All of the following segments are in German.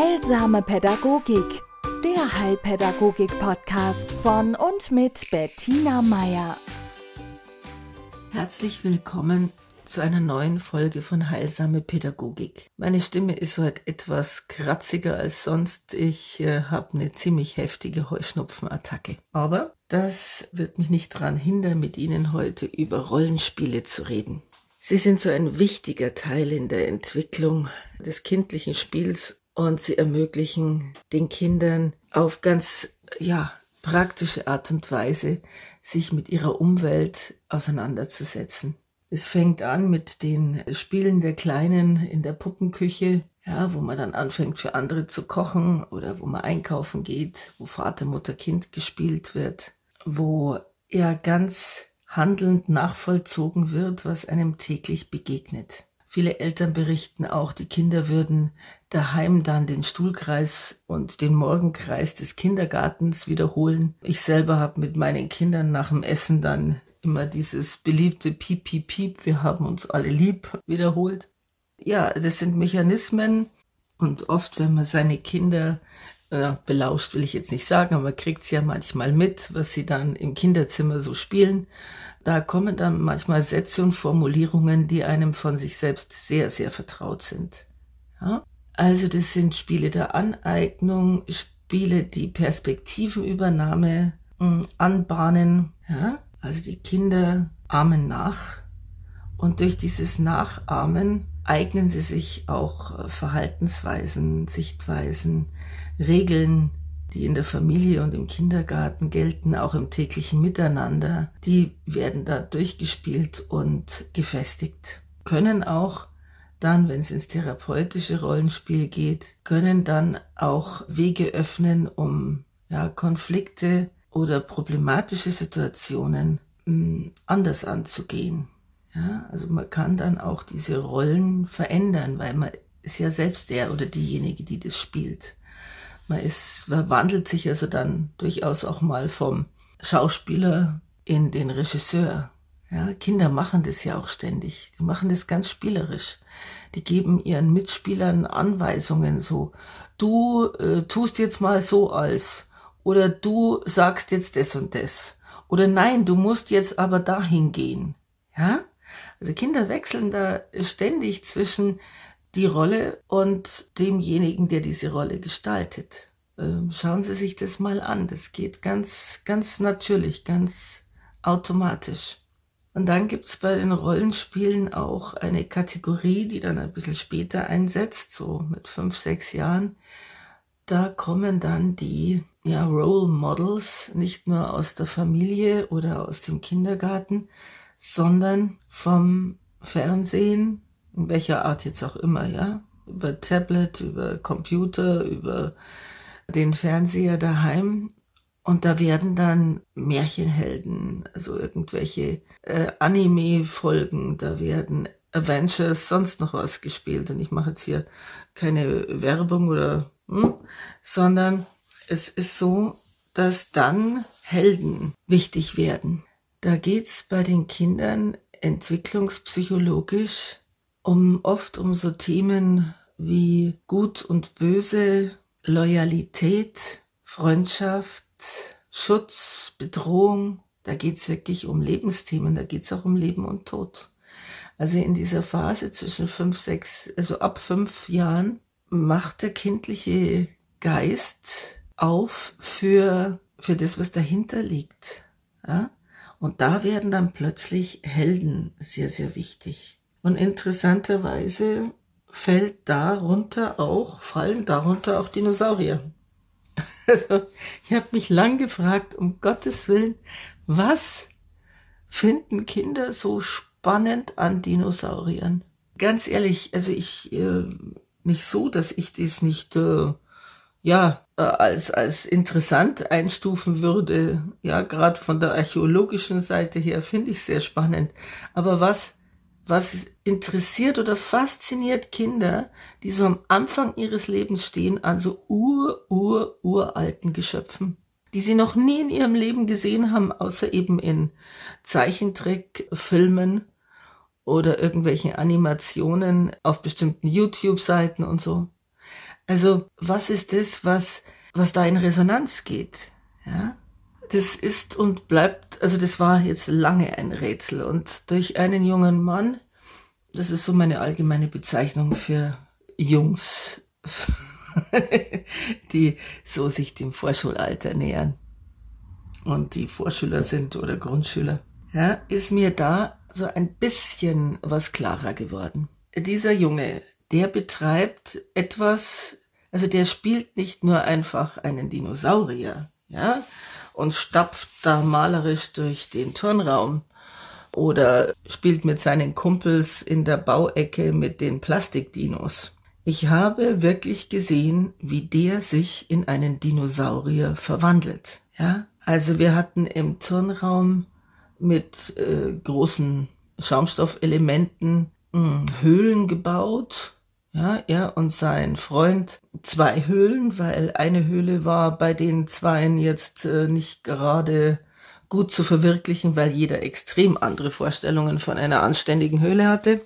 Heilsame Pädagogik, der Heilpädagogik-Podcast von und mit Bettina Meier. Herzlich willkommen zu einer neuen Folge von Heilsame Pädagogik. Meine Stimme ist heute etwas kratziger als sonst. Ich äh, habe eine ziemlich heftige Heuschnupfenattacke. Aber das wird mich nicht daran hindern, mit Ihnen heute über Rollenspiele zu reden. Sie sind so ein wichtiger Teil in der Entwicklung des kindlichen Spiels und sie ermöglichen den Kindern auf ganz, ja, praktische Art und Weise, sich mit ihrer Umwelt auseinanderzusetzen. Es fängt an mit den Spielen der Kleinen in der Puppenküche, ja, wo man dann anfängt für andere zu kochen oder wo man einkaufen geht, wo Vater, Mutter, Kind gespielt wird, wo ja ganz handelnd nachvollzogen wird, was einem täglich begegnet. Viele Eltern berichten auch, die Kinder würden daheim dann den Stuhlkreis und den Morgenkreis des Kindergartens wiederholen. Ich selber habe mit meinen Kindern nach dem Essen dann immer dieses beliebte Piep, Piep, Piep, wir haben uns alle lieb wiederholt. Ja, das sind Mechanismen und oft, wenn man seine Kinder äh, belauscht, will ich jetzt nicht sagen, aber man kriegt es ja manchmal mit, was sie dann im Kinderzimmer so spielen. Da kommen dann manchmal Sätze und Formulierungen, die einem von sich selbst sehr, sehr vertraut sind. Ja? Also das sind Spiele der Aneignung, Spiele, die Perspektivenübernahme mh, anbahnen. Ja? Also die Kinder ahmen nach und durch dieses Nachahmen eignen sie sich auch äh, Verhaltensweisen, Sichtweisen, Regeln, die in der Familie und im Kindergarten gelten, auch im täglichen Miteinander, die werden da durchgespielt und gefestigt. Können auch dann, wenn es ins therapeutische Rollenspiel geht, können dann auch Wege öffnen, um ja, Konflikte oder problematische Situationen mh, hm, anders anzugehen. Ja, also man kann dann auch diese Rollen verändern, weil man ist ja selbst der oder diejenige, die das spielt. Man ist, man wandelt sich also dann durchaus auch mal vom Schauspieler in den Regisseur. Ja, Kinder machen das ja auch ständig. Die machen das ganz spielerisch. Die geben ihren Mitspielern Anweisungen so. Du äh, tust jetzt mal so als oder du sagst jetzt das und das. Oder nein, du musst jetzt aber dahin gehen. Ja? Also Kinder wechseln da ständig zwischen die Rolle und demjenigen, der diese Rolle gestaltet. Ähm, schauen Sie sich das mal an. Das geht ganz, ganz natürlich, ganz automatisch. Und dann gibt's bei den Rollenspielen auch eine Kategorie, die dann ein bisschen später einsetzt, so mit fünf, sechs Jahren. Da kommen dann die ja, Role Models nicht nur aus der Familie oder aus dem Kindergarten, sondern vom Fernsehen, in welcher Art jetzt auch immer, ja, über Tablet, über Computer, über den Fernseher daheim. Und da werden dann Märchenhelden, also irgendwelche äh, Anime-Folgen, da werden Avengers, sonst noch was gespielt. Und ich mache jetzt hier keine Werbung oder, hm, sondern es ist so, dass dann Helden wichtig werden. Da geht's bei den Kindern entwicklungspsychologisch um oft um so Themen wie Gut und Böse, Loyalität, Freundschaft, Schutz, Bedrohung. Da geht's wirklich um Lebensthemen, da geht's auch um Leben und Tod. Also in dieser Phase zwischen fünf, sechs, also ab fünf Jahren macht der kindliche Geist auf für, für das, was dahinter liegt. Ja? Und da werden dann plötzlich Helden sehr, sehr wichtig. Und interessanterweise fällt darunter auch, fallen darunter auch Dinosaurier. Also, ich habe mich lang gefragt, um Gottes Willen, was finden Kinder so spannend an Dinosauriern? Ganz ehrlich, also ich, äh, nicht so, dass ich dies nicht äh, ja, äh, als, als interessant einstufen würde. Ja, gerade von der archäologischen Seite her finde ich sehr spannend. Aber was, was interessiert oder fasziniert Kinder, die so am Anfang ihres Lebens stehen, an so ur, ur, uralten Geschöpfen, die sie noch nie in ihrem Leben gesehen haben, außer eben in Zeichentrickfilmen oder irgendwelchen Animationen auf bestimmten YouTube-Seiten und so. Also, was ist das, was, was da in Resonanz geht? Ja? Das ist und bleibt, also das war jetzt lange ein Rätsel. Und durch einen jungen Mann, das ist so meine allgemeine Bezeichnung für Jungs, die so sich dem Vorschulalter nähern. Und die Vorschüler sind oder Grundschüler, ja, ist mir da so ein bisschen was klarer geworden. Dieser Junge, der betreibt etwas, also der spielt nicht nur einfach einen Dinosaurier, ja, und stapft da malerisch durch den Turnraum oder spielt mit seinen Kumpels in der Bauecke mit den Plastikdinos. Ich habe wirklich gesehen, wie der sich in einen Dinosaurier verwandelt. Ja, also wir hatten im Turnraum mit äh, großen Schaumstoffelementen mh, hm, Höhlen gebaut. Ja, er und sein Freund zwei Höhlen, weil eine Höhle war bei den Zweien jetzt äh, nicht gerade gut zu verwirklichen, weil jeder extrem andere Vorstellungen von einer anständigen Höhle hatte.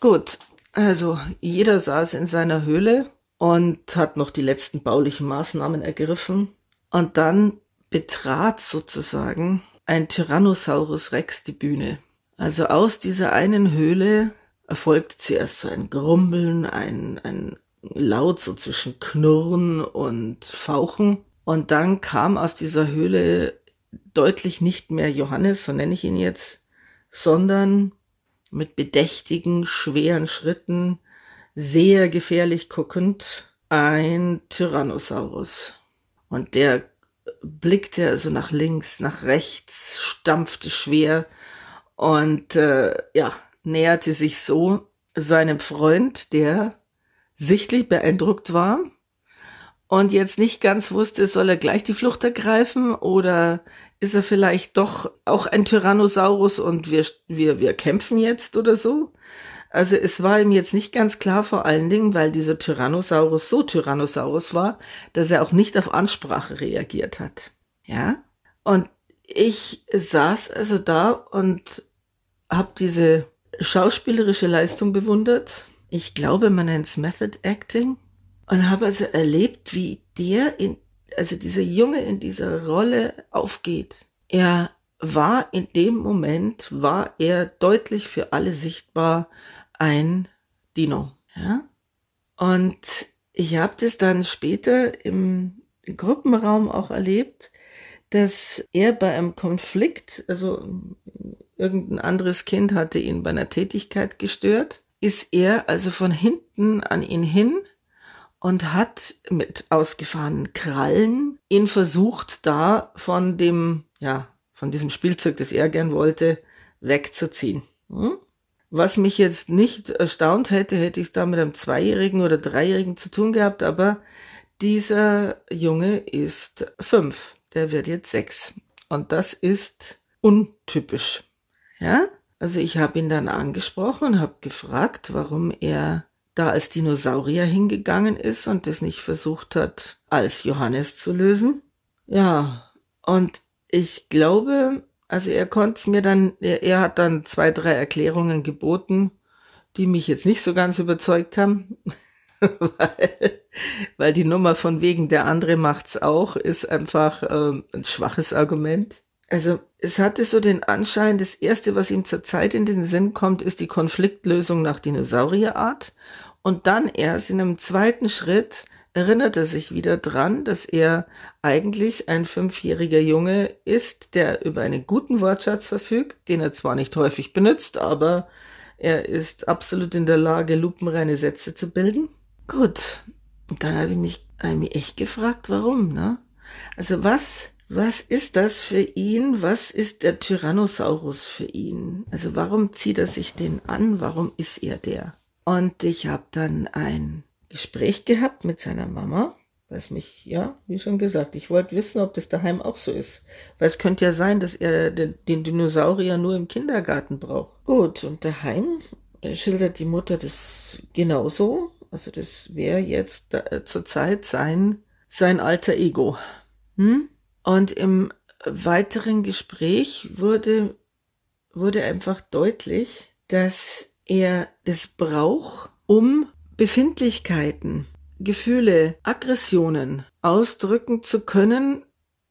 Gut, also jeder saß in seiner Höhle und hat noch die letzten baulichen Maßnahmen ergriffen. Und dann betrat sozusagen ein Tyrannosaurus Rex die Bühne. Also aus dieser einen Höhle erfolgt zuerst so ein Grumbeln, ein, ein Laut so zwischen Knurren und Fauchen. Und dann kam aus dieser Höhle deutlich nicht mehr Johannes, so nenne ich ihn jetzt, sondern mit bedächtigen, schweren Schritten, sehr gefährlich guckend, ein Tyrannosaurus. Und der blickte also nach links, nach rechts, stampfte schwer und äh, ja, näherte sich so seinem Freund, der sichtlich beeindruckt war und jetzt nicht ganz wusste, soll er gleich die Flucht ergreifen oder ist er vielleicht doch auch ein Tyrannosaurus und wir, wir, wir kämpfen jetzt oder so? Also es war ihm jetzt nicht ganz klar, vor allen Dingen, weil dieser Tyrannosaurus so Tyrannosaurus war, dass er auch nicht auf Ansprache reagiert hat. Ja? Und ich saß also da und habe diese schauspielerische Leistung bewundert. Ich glaube, man nennt es Method Acting. Und habe also erlebt, wie der in, also dieser Junge in dieser Rolle aufgeht. Er war in dem Moment, war er deutlich für alle sichtbar ein Dino. Ja? Und ich habe das dann später im Gruppenraum auch erlebt, dass er bei einem Konflikt, also irgendein anderes Kind hatte ihn bei einer Tätigkeit gestört, ist er also von hinten an ihn hin und hat mit ausgefahrenen Krallen ihn versucht, da von dem, ja, von diesem Spielzeug, das er gern wollte, wegzuziehen. Hm? Was mich jetzt nicht erstaunt hätte, hätte ich es da mit einem Zweijährigen oder Dreijährigen zu tun gehabt, aber dieser Junge ist fünf, der wird jetzt sechs. Und das ist untypisch. Ja? Also ich habe ihn dann angesprochen und habe gefragt, warum er da als Dinosaurier hingegangen ist und das nicht versucht hat, als Johannes zu lösen. Ja, und ich glaube, also er konnte es mir dann, er, er hat dann zwei, drei Erklärungen geboten, die mich jetzt nicht so ganz überzeugt haben. weil, weil die Nummer von wegen der andere macht's auch ist einfach ähm, ein schwaches Argument. Also es hatte so den Anschein, das erste, was ihm zurzeit in den Sinn kommt, ist die Konfliktlösung nach Dinosaurierart. Und dann erst in einem zweiten Schritt erinnert er sich wieder dran, dass er eigentlich ein fünfjähriger Junge ist, der über einen guten Wortschatz verfügt, den er zwar nicht häufig benutzt, aber er ist absolut in der Lage, lupenreine Sätze zu bilden. Gut, und dann habe ich mich, hab ich mich echt gefragt, warum, ne? Also was, was ist das für ihn? Was ist der Tyrannosaurus für ihn? Also warum zieht er sich den an? Warum ist er der? Und ich habe dann ein Gespräch gehabt mit seiner Mama, was mich, ja, wie schon gesagt, ich wollte wissen, ob das daheim auch so ist. Weil es könnte ja sein, dass er den, Dinosaurier nur im Kindergarten braucht. Gut, und daheim schildert die Mutter das genauso. Also das wäre jetzt da, zurzeit sein, sein alter Ego. Hm? Und im weiteren Gespräch wurde, wurde einfach deutlich, dass er das braucht, um Befindlichkeiten, Gefühle, Aggressionen ausdrücken zu können,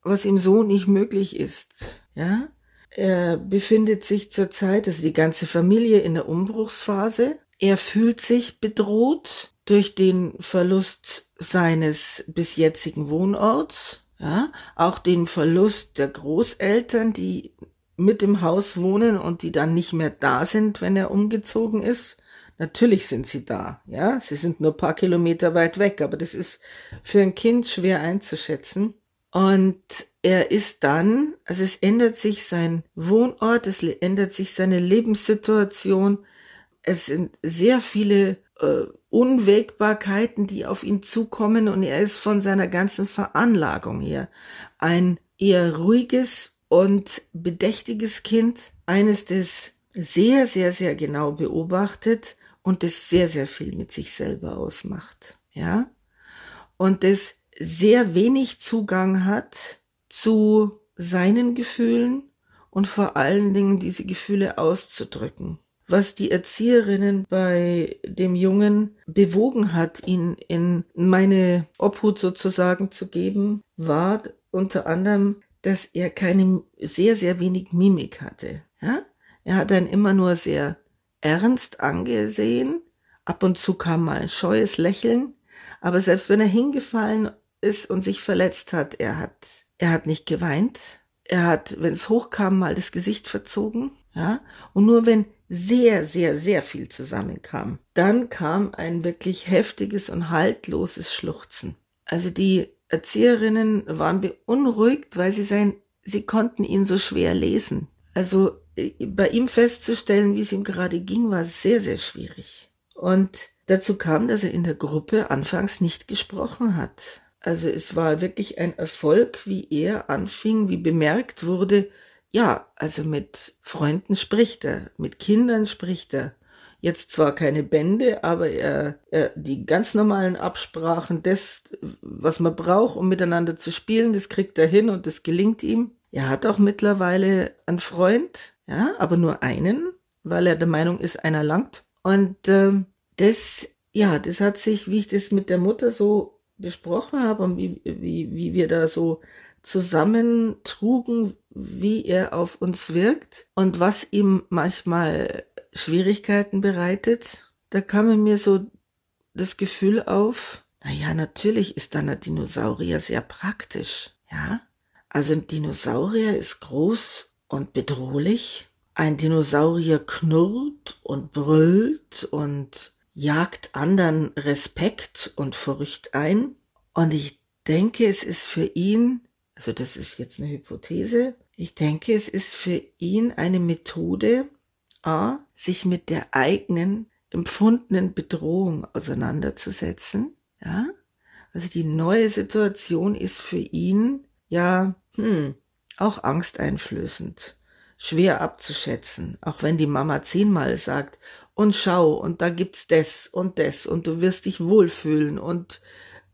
was ihm so nicht möglich ist. Ja, er befindet sich zurzeit, also die ganze Familie in der Umbruchsphase. Er fühlt sich bedroht durch den Verlust seines bis jetzigen Wohnorts, ja, auch den Verlust der Großeltern, die mit im Haus wohnen und die dann nicht mehr da sind, wenn er umgezogen ist. Natürlich sind sie da, ja. Sie sind nur paar Kilometer weit weg, aber das ist für ein Kind schwer einzuschätzen. Und er ist dann, also es ändert sich sein Wohnort, es ändert sich seine Lebenssituation. Es sind sehr viele äh, Unwägbarkeiten, die auf ihn zukommen und er ist von seiner ganzen Veranlagung her ein eher ruhiges und bedächtiges Kind, eines, das sehr, sehr, sehr genau beobachtet und das sehr, sehr viel mit sich selber ausmacht. Ja? Und das sehr wenig Zugang hat zu seinen Gefühlen und vor allen Dingen diese Gefühle auszudrücken. Was die Erzieherinnen bei dem Jungen bewogen hat, ihn in meine Obhut sozusagen zu geben, war unter anderem, dass er keine sehr, sehr wenig Mimik hatte. Ja? Er hat dann immer nur sehr ernst angesehen. Ab und zu kam mal ein scheues Lächeln. Aber selbst wenn er hingefallen ist und sich verletzt hat, er hat, er hat nicht geweint. Er hat, wenn es hochkam, mal das Gesicht verzogen, ja. Und nur wenn sehr, sehr, sehr viel zusammenkam, dann kam ein wirklich heftiges und haltloses Schluchzen. Also die Erzieherinnen waren beunruhigt, weil sie sein, sie konnten ihn so schwer lesen. Also äh, bei ihm festzustellen, wie es ihm gerade ging, war sehr, sehr schwierig. Und dazu kam, dass er in der Gruppe anfangs nicht gesprochen hat. Also es war wirklich ein Erfolg, wie er anfing, wie bemerkt wurde, ja, also mit Freunden spricht er, mit Kindern spricht er. Jetzt zwar keine Bände, aber er, er, die ganz normalen Absprachen, das, was man braucht, um miteinander zu spielen, das kriegt er hin und das gelingt ihm. Er hat auch mittlerweile einen Freund, ja, aber nur einen, weil er der Meinung ist, einer langt. Und äh, das, ja, das hat sich, wie ich das mit der Mutter so besprochen habe und wie, wie, wie wir da so zusammentrugen, wie er auf uns wirkt und was ihm manchmal Schwierigkeiten bereitet, da kam mir so das Gefühl auf, na ja, natürlich ist dann ein Dinosaurier sehr praktisch, ja? Also ein Dinosaurier ist groß und bedrohlich. Ein Dinosaurier knurrt und brüllt und jagt anderen Respekt und Furcht ein. Und ich denke, es ist für ihn, also das ist jetzt eine Hypothese, ich denke, es ist für ihn eine Methode, a, sich mit der eigenen empfundenen Bedrohung auseinanderzusetzen, ja. Also die neue Situation ist für ihn ja, hm, auch angsteinflößend schwer abzuschätzen, auch wenn die Mama zehnmal sagt, und schau, und da gibt's das und das, und du wirst dich wohlfühlen und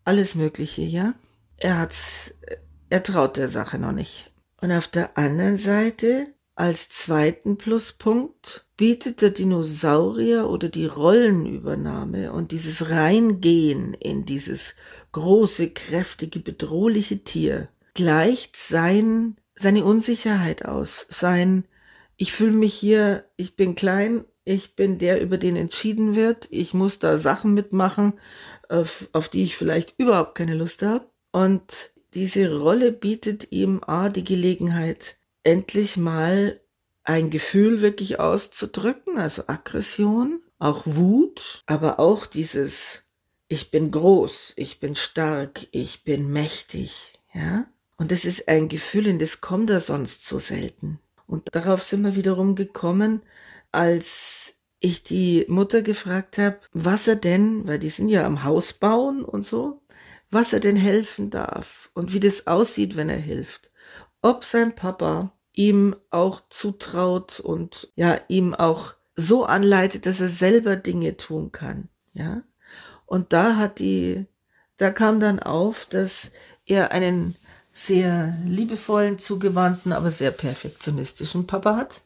alles Mögliche, ja. Er hat's, er traut der Sache noch nicht. Und auf der anderen Seite, als zweiten Pluspunkt, bietet der Dinosaurier oder die Rollenübernahme und dieses Reingehen in dieses große, kräftige, bedrohliche Tier gleicht sein seine Unsicherheit aus, sein, ich fühle mich hier, ich bin klein, ich bin der, über den entschieden wird, ich muss da Sachen mitmachen, auf, auf die ich vielleicht überhaupt keine Lust habe. Und diese Rolle bietet ihm A, die Gelegenheit, endlich mal ein Gefühl wirklich auszudrücken, also Aggression, auch Wut, aber auch dieses, ich bin groß, ich bin stark, ich bin mächtig, ja. Und das ist ein Gefühl, in das kommt er sonst so selten. Und darauf sind wir wiederum gekommen, als ich die Mutter gefragt habe, was er denn, weil die sind ja am Haus bauen und so, was er denn helfen darf und wie das aussieht, wenn er hilft. Ob sein Papa ihm auch zutraut und ja, ihm auch so anleitet, dass er selber Dinge tun kann, ja. Und da hat die, da kam dann auf, dass er einen sehr liebevollen, zugewandten, aber sehr perfektionistischen Papa hat,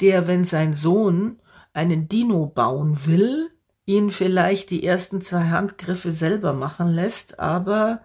der, wenn sein Sohn einen Dino bauen will, ihn vielleicht die ersten zwei Handgriffe selber machen lässt, aber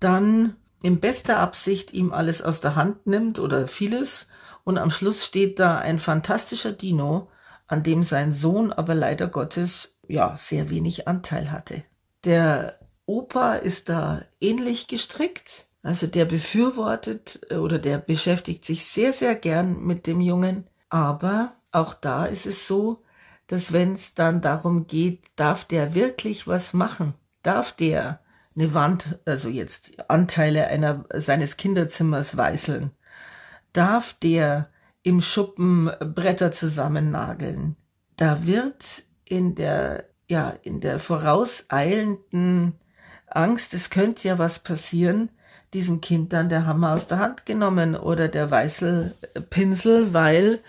dann in bester Absicht ihm alles aus der Hand nimmt oder vieles. Und am Schluss steht da ein fantastischer Dino, an dem sein Sohn aber leider Gottes ja sehr wenig Anteil hatte. Der Opa ist da ähnlich gestrickt, also der befürwortet äh, oder der beschäftigt sich sehr, sehr gern mit dem Jungen, aber auch da ist es so, dass wenn es dann darum geht, darf der wirklich was machen? Darf der eine Wand, also jetzt Anteile einer, seines Kinderzimmers weißeln? Darf der im Schuppen Bretter zusammennageln? Da wird in der, ja, in der vorauseilenden Angst, es könnte ja was passieren, diesem Kind dann der Hammer aus der Hand genommen oder der Weißelpinsel, weil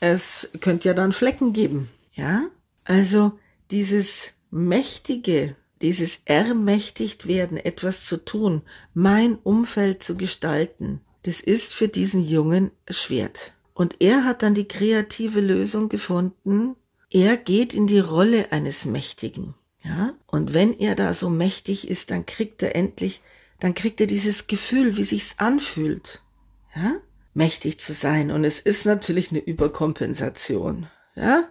es könnte ja dann Flecken geben. Ja? Also dieses mächtige, dieses ermächtigt werden, etwas zu tun, mein Umfeld zu gestalten, das ist für diesen Jungen schwert. Und er hat dann die kreative Lösung gefunden. Er geht in die Rolle eines Mächtigen. Ja? Und wenn er da so mächtig ist, dann kriegt er endlich, dann kriegt er dieses Gefühl, wie sich's anfühlt. Ja? Mächtig zu sein. Und es ist natürlich eine Überkompensation. Ja?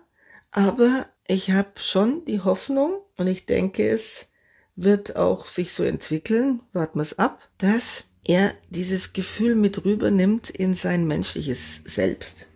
Aber ich habe schon die Hoffnung und ich denke, es wird auch sich so entwickeln, warten wir es ab, dass er dieses Gefühl mit rübernimmt in sein menschliches Selbst.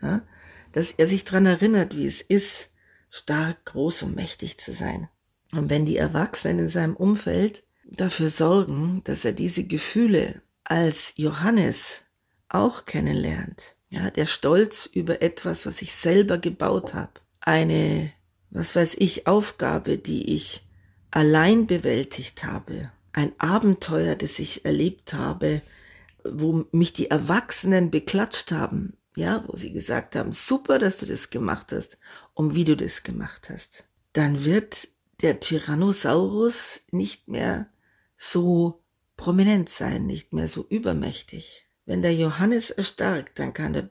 Ja? Dass er sich dran erinnert, wie es ist, stark, groß und mächtig zu sein. Und wenn die Erwachsenen in seinem Umfeld dafür sorgen, dass er diese Gefühle als Johannes auch kennenlernt, ja, der Stolz über etwas, was ich selber gebaut habe, eine, was weiß ich, Aufgabe, die ich allein bewältigt habe, ein Abenteuer, das ich erlebt habe, wo mich die Erwachsenen beklatscht haben, ja, wo sie gesagt haben, super, dass du das gemacht hast und wie du das gemacht hast, dann wird der Tyrannosaurus nicht mehr so prominent sein, nicht mehr so übermächtig. Wenn der Johannes erstarkt, dann kann der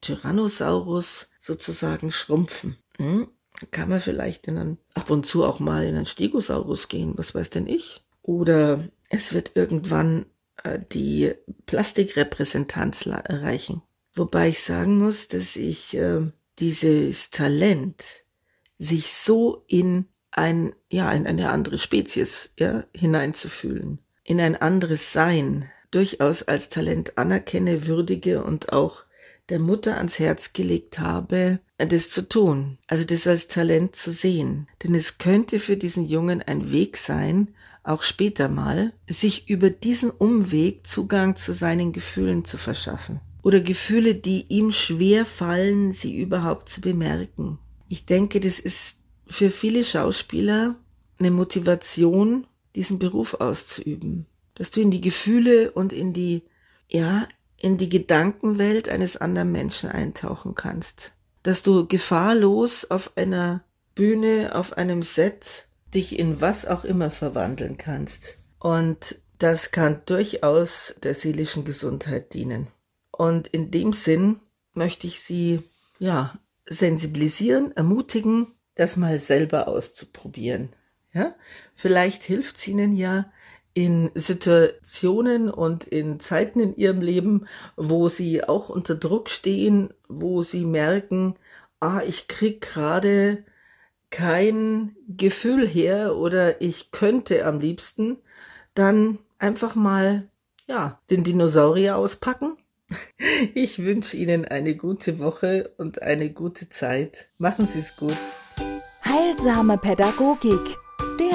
Tyrannosaurus sozusagen schrumpfen. Hm? Kann man vielleicht in einen, ab und zu auch mal in einen Stegosaurus gehen, was weiß denn ich? Oder es wird irgendwann äh, die Plastikrepräsentanz erreichen. Wobei ich sagen muss, dass ich äh, dieses Talent, sich so in ein, ja, in eine andere Spezies, ja, hineinzufühlen, in ein anderes Sein, durchaus als Talent anerkenne, würdige und auch der Mutter ans Herz gelegt habe, das zu tun, also das als Talent zu sehen. Denn es könnte für diesen Jungen ein Weg sein, auch später mal, sich über diesen Umweg Zugang zu seinen Gefühlen zu verschaffen. Oder Gefühle, die ihm schwer fallen, sie überhaupt zu bemerken. Ich denke, das ist für viele Schauspieler eine Motivation, diesen Beruf auszuüben. Dass du in die Gefühle und in die, ja, in die Gedankenwelt eines anderen Menschen eintauchen kannst. Dass du gefahrlos auf einer Bühne, auf einem Set dich in was auch immer verwandeln kannst. Und das kann durchaus der seelischen Gesundheit dienen. Und in dem Sinn möchte ich Sie, ja, sensibilisieren, ermutigen, das mal selber auszuprobieren. Ja, vielleicht hilft es Ihnen ja, in Situationen und in Zeiten in ihrem Leben, wo sie auch unter Druck stehen, wo sie merken, ah, ich krieg gerade kein Gefühl her oder ich könnte am liebsten, dann einfach mal, ja, den Dinosaurier auspacken. Ich wünsche Ihnen eine gute Woche und eine gute Zeit. Machen Sie es gut. Heilsame Pädagogik